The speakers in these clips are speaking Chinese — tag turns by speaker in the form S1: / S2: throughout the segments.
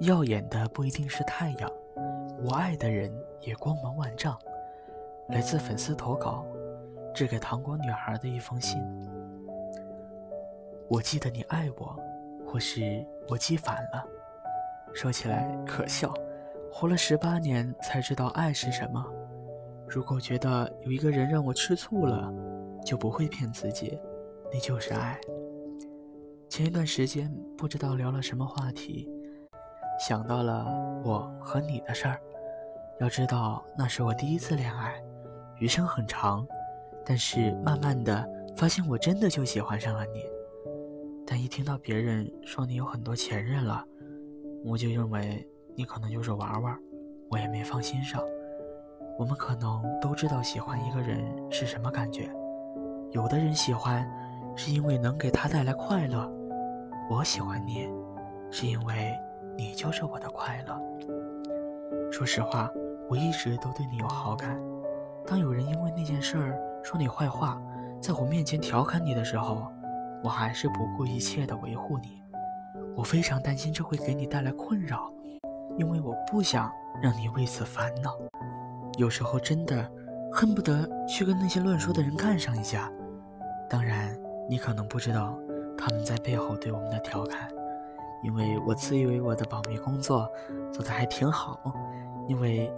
S1: 耀眼的不一定是太阳，我爱的人也光芒万丈。来自粉丝投稿，致给糖果女孩的一封信。我记得你爱我，或是我记反了。说起来可笑，活了十八年才知道爱是什么。如果觉得有一个人让我吃醋了，就不会骗自己，那就是爱。前一段时间不知道聊了什么话题，想到了我和你的事儿。要知道那是我第一次恋爱，余生很长，但是慢慢的发现我真的就喜欢上了你。但一听到别人说你有很多前任了，我就认为你可能就是玩玩，我也没放心上。我们可能都知道喜欢一个人是什么感觉，有的人喜欢是因为能给他带来快乐，我喜欢你是因为你就是我的快乐。说实话，我一直都对你有好感。当有人因为那件事儿说你坏话，在我面前调侃你的时候，我还是不顾一切的维护你。我非常担心这会给你带来困扰，因为我不想让你为此烦恼。有时候真的恨不得去跟那些乱说的人干上一架。当然，你可能不知道他们在背后对我们的调侃，因为我自以为我的保密工作做得还挺好。因为，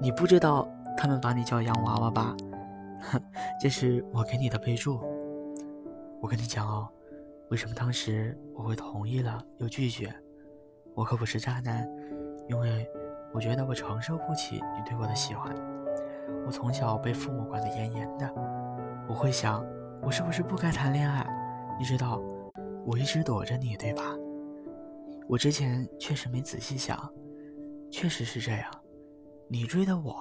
S1: 你不知道他们把你叫洋娃娃吧？这是我给你的备注。我跟你讲哦，为什么当时我会同意了又拒绝？我可不是渣男，因为。我觉得我承受不起你对我的喜欢。我从小被父母管得严严的，我会想，我是不是不该谈恋爱？你知道，我一直躲着你，对吧？我之前确实没仔细想，确实是这样。你追的我，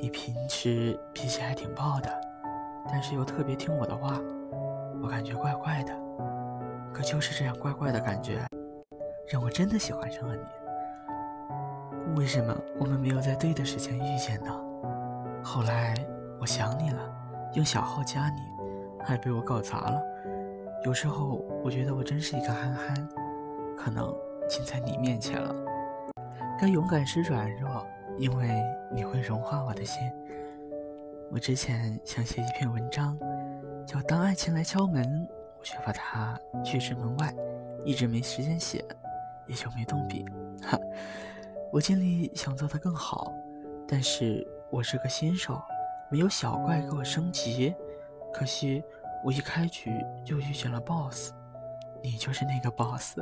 S1: 你平时脾气还挺暴的，但是又特别听我的话，我感觉怪怪的。可就是这样怪怪的感觉，让我真的喜欢上了你。为什么我们没有在对的时间遇见呢？后来我想你了，用小号加你，还被我搞砸了。有时候我觉得我真是一个憨憨，可能近在你面前了。该勇敢时软弱，因为你会融化我的心。我之前想写一篇文章，叫《当爱情来敲门》，我却把它拒之门外，一直没时间写，也就没动笔。哈。我尽力想做得更好，但是我是个新手，没有小怪给我升级。可惜我一开局就遇见了 BOSS，你就是那个 BOSS，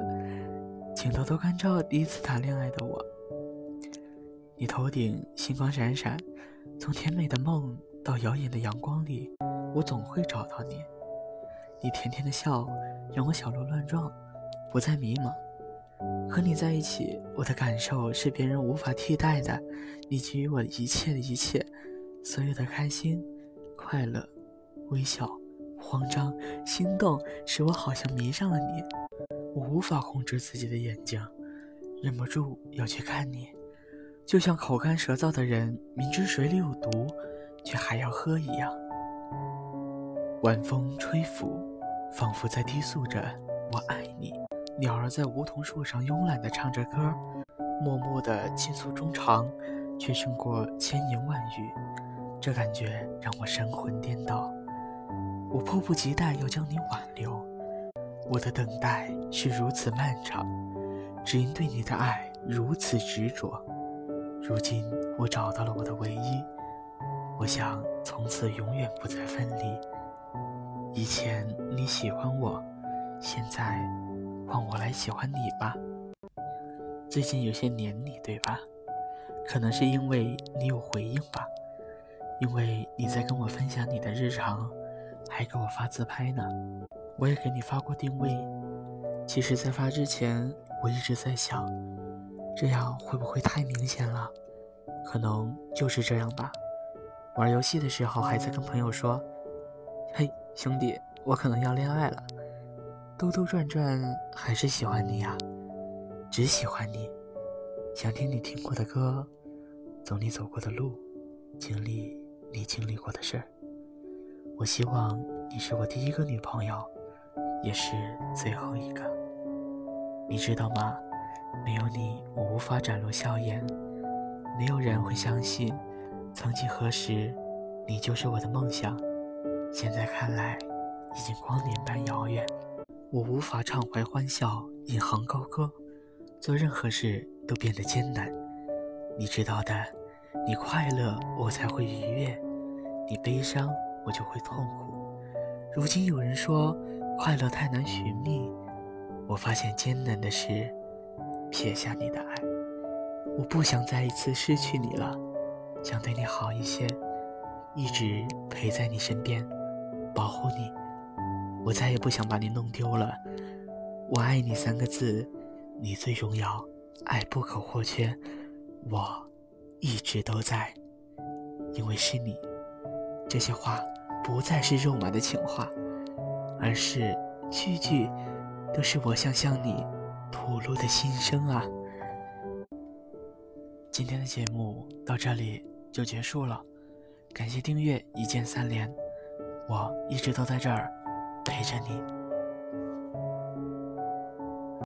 S1: 请多多关照第一次谈恋爱的我。你头顶星光闪闪，从甜美的梦到耀眼的阳光里，我总会找到你。你甜甜的笑让我小鹿乱撞，不再迷茫。和你在一起，我的感受是别人无法替代的。你给予我一切的一切，所有的开心、快乐、微笑、慌张、心动，使我好像迷上了你。我无法控制自己的眼睛，忍不住要去看你，就像口干舌燥的人明知水里有毒，却还要喝一样。晚风吹拂，仿佛在低诉着“我爱你”。鸟儿在梧桐树上慵懒地唱着歌，默默地倾诉衷肠，却胜过千言万语。这感觉让我神魂颠倒，我迫不及待要将你挽留。我的等待是如此漫长，只因对你的爱如此执着。如今我找到了我的唯一，我想从此永远不再分离。以前你喜欢我，现在。换我来喜欢你吧。最近有些黏你，对吧？可能是因为你有回应吧，因为你在跟我分享你的日常，还给我发自拍呢。我也给你发过定位。其实，在发之前，我一直在想，这样会不会太明显了？可能就是这样吧。玩游戏的时候，还在跟朋友说：“嘿，兄弟，我可能要恋爱了。”兜兜转转，还是喜欢你呀，只喜欢你，想听你听过的歌，走你走过的路，经历你经历过的事儿。我希望你是我第一个女朋友，也是最后一个。你知道吗？没有你，我无法展露笑颜。没有人会相信，曾几何时，你就是我的梦想。现在看来，已经光年般遥远。我无法畅怀欢笑，引吭高歌，做任何事都变得艰难。你知道的，你快乐，我才会愉悦；你悲伤，我就会痛苦。如今有人说，快乐太难寻觅。我发现艰难的是撇下你的爱。我不想再一次失去你了，想对你好一些，一直陪在你身边，保护你。我再也不想把你弄丢了。我爱你三个字，你最重要，爱不可或缺。我一直都在，因为是你。这些话不再是肉麻的情话，而是句句都是我想向你吐露的心声啊。今天的节目到这里就结束了，感谢订阅，一键三连，我一直都在这儿陪着你。